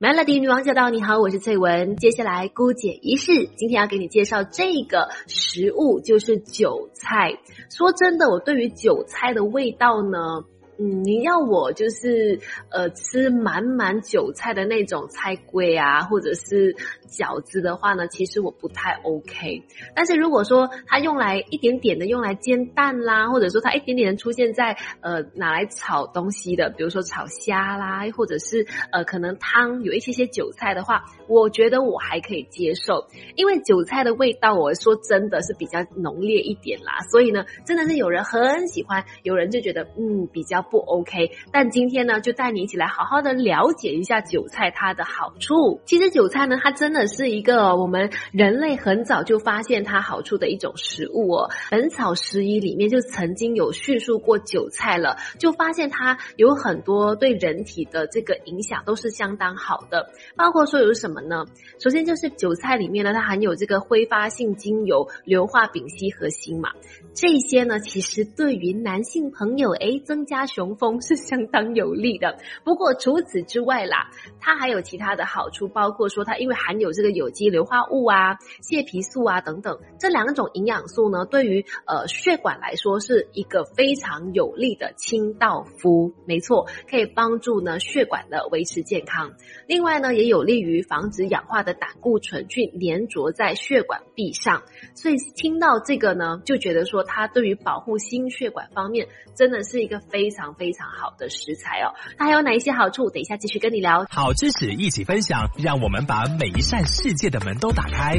Melody 女王驾到！你好，我是翠文。接下来姑姐一试，今天要给你介绍这个食物，就是韭菜。说真的，我对于韭菜的味道呢。嗯，你要我就是呃吃满满韭菜的那种菜龟啊，或者是饺子的话呢，其实我不太 OK。但是如果说它用来一点点的用来煎蛋啦，或者说它一点点的出现在呃拿来炒东西的，比如说炒虾啦，或者是呃可能汤有一些些韭菜的话，我觉得我还可以接受，因为韭菜的味道，我说真的是比较浓烈一点啦，所以呢，真的是有人很喜欢，有人就觉得嗯比较。不 OK，但今天呢，就带你一起来好好的了解一下韭菜它的好处。其实韭菜呢，它真的是一个我们人类很早就发现它好处的一种食物哦。《本草拾遗》里面就曾经有叙述过韭菜了，就发现它有很多对人体的这个影响都是相当好的，包括说有什么呢？首先就是韭菜里面呢，它含有这个挥发性精油硫化丙烯和锌嘛，这些呢，其实对于男性朋友诶增加。雄风是相当有利的，不过除此之外啦，它还有其他的好处，包括说它因为含有这个有机硫化物啊、蟹皮素啊等等这两种营养素呢，对于呃血管来说是一个非常有利的清道夫。没错，可以帮助呢血管的维持健康。另外呢，也有利于防止氧化的胆固醇去粘着在血管壁上。所以听到这个呢，就觉得说它对于保护心血管方面真的是一个非常。非常好的食材哦，它还有哪一些好处？等一下继续跟你聊。好知识一起分享，让我们把每一扇世界的门都打开。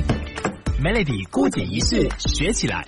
Melody 孤解仪式学起来。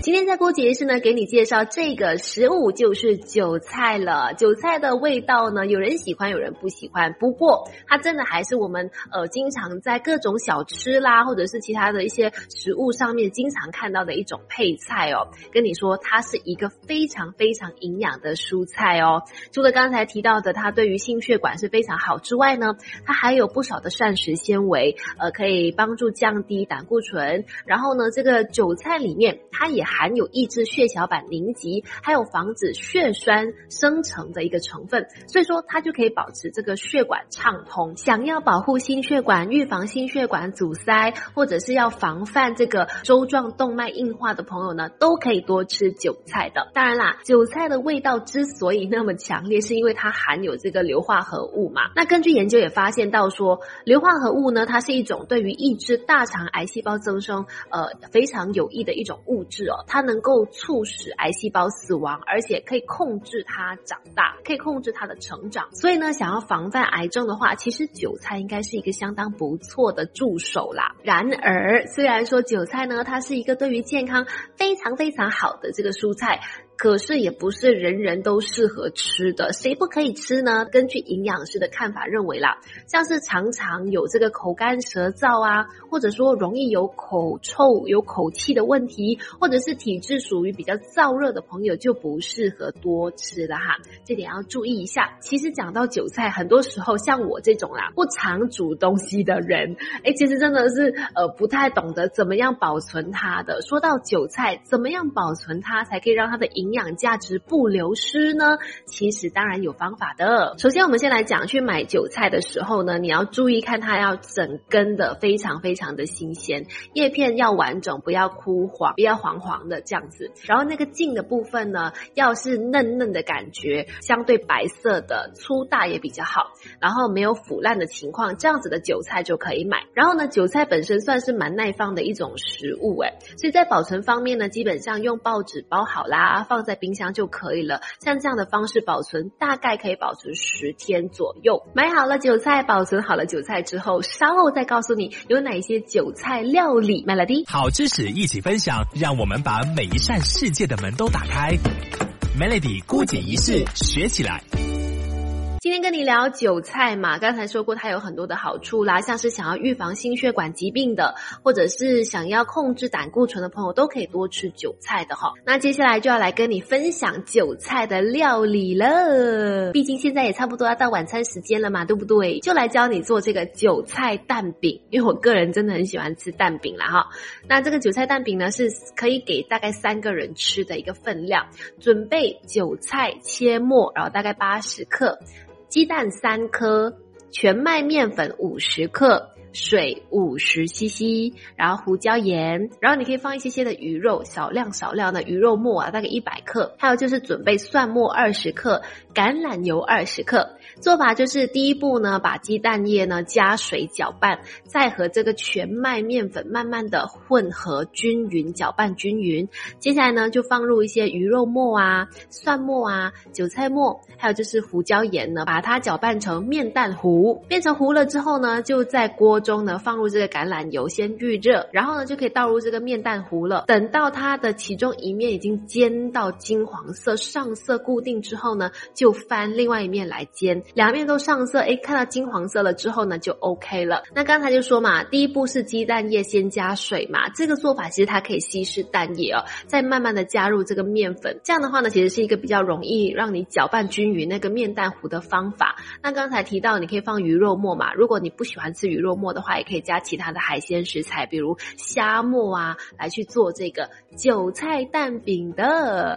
今天在郭节是呢，给你介绍这个食物就是韭菜了。韭菜的味道呢，有人喜欢，有人不喜欢。不过它真的还是我们呃经常在各种小吃啦，或者是其他的一些食物上面经常看到的一种配菜哦。跟你说，它是一个非常非常营养的蔬菜哦。除了刚才提到的，它对于心血管是非常好之外呢，它还有不少的膳食纤维，呃，可以帮助降低胆固醇。然后呢，这个韭菜里面它也。含有抑制血小板凝集，还有防止血栓生成的一个成分，所以说它就可以保持这个血管畅通。想要保护心血管、预防心血管阻塞，或者是要防范这个周状动脉硬化的朋友呢，都可以多吃韭菜的。当然啦，韭菜的味道之所以那么强烈，是因为它含有这个硫化合物嘛。那根据研究也发现到说，硫化合物呢，它是一种对于抑制大肠癌细胞增生呃非常有益的一种物质哦。它能够促使癌细胞死亡，而且可以控制它长大，可以控制它的成长。所以呢，想要防范癌症的话，其实韭菜应该是一个相当不错的助手啦。然而，虽然说韭菜呢，它是一个对于健康非常非常好的这个蔬菜。可是也不是人人都适合吃的，谁不可以吃呢？根据营养师的看法认为啦，像是常常有这个口干舌燥啊，或者说容易有口臭、有口气的问题，或者是体质属于比较燥热的朋友，就不适合多吃了哈。这点要注意一下。其实讲到韭菜，很多时候像我这种啦，不常煮东西的人，哎，其实真的是呃不太懂得怎么样保存它的。说到韭菜，怎么样保存它才可以让它的营营养价值不流失呢？其实当然有方法的。首先，我们先来讲，去买韭菜的时候呢，你要注意看它要整根的，非常非常的新鲜，叶片要完整，不要枯黄，不要黄黄的这样子。然后那个茎的部分呢，要是嫩嫩的感觉，相对白色的，粗大也比较好。然后没有腐烂的情况，这样子的韭菜就可以买。然后呢，韭菜本身算是蛮耐放的一种食物，哎，所以在保存方面呢，基本上用报纸包好啦，放。放在冰箱就可以了，像这样的方式保存，大概可以保存十天左右。买好了韭菜，保存好了韭菜之后，稍后再告诉你有哪些韭菜料理。Melody，好知识一起分享，让我们把每一扇世界的门都打开。Melody 孤姐仪式学起来。今天跟你聊韭菜嘛，刚才说过它有很多的好处啦，像是想要预防心血管疾病的，或者是想要控制胆固醇的朋友，都可以多吃韭菜的哈。那接下来就要来跟你分享韭菜的料理了，毕竟现在也差不多要到晚餐时间了嘛，对不对？就来教你做这个韭菜蛋饼，因为我个人真的很喜欢吃蛋饼啦哈。那这个韭菜蛋饼呢，是可以给大概三个人吃的一个分量，准备韭菜切末，然后大概八十克。鸡蛋三颗，全麦面粉五十克。水五十 CC，然后胡椒盐，然后你可以放一些些的鱼肉，少量少量的鱼肉末啊，大概一百克。还有就是准备蒜末二十克，橄榄油二十克。做法就是第一步呢，把鸡蛋液呢加水搅拌，再和这个全麦面粉慢慢的混合均匀，搅拌均匀。接下来呢，就放入一些鱼肉末啊、蒜末啊、韭菜末，还有就是胡椒盐呢，把它搅拌成面蛋糊。变成糊了之后呢，就在锅中呢放入这个橄榄油，先预热，然后呢就可以倒入这个面蛋糊了。等到它的其中一面已经煎到金黄色，上色固定之后呢，就翻另外一面来煎。两面都上色，哎，看到金黄色了之后呢，就 OK 了。那刚才就说嘛，第一步是鸡蛋液先加水嘛，这个做法其实它可以稀释蛋液哦，再慢慢的加入这个面粉，这样的话呢，其实是一个比较容易让你搅拌均匀那个面蛋糊的方法。那刚才提到你可以放鱼肉末嘛，如果你不喜欢吃鱼肉末末的话，也可以加其他的海鲜食材，比如虾末啊，来去做这个韭菜蛋饼的。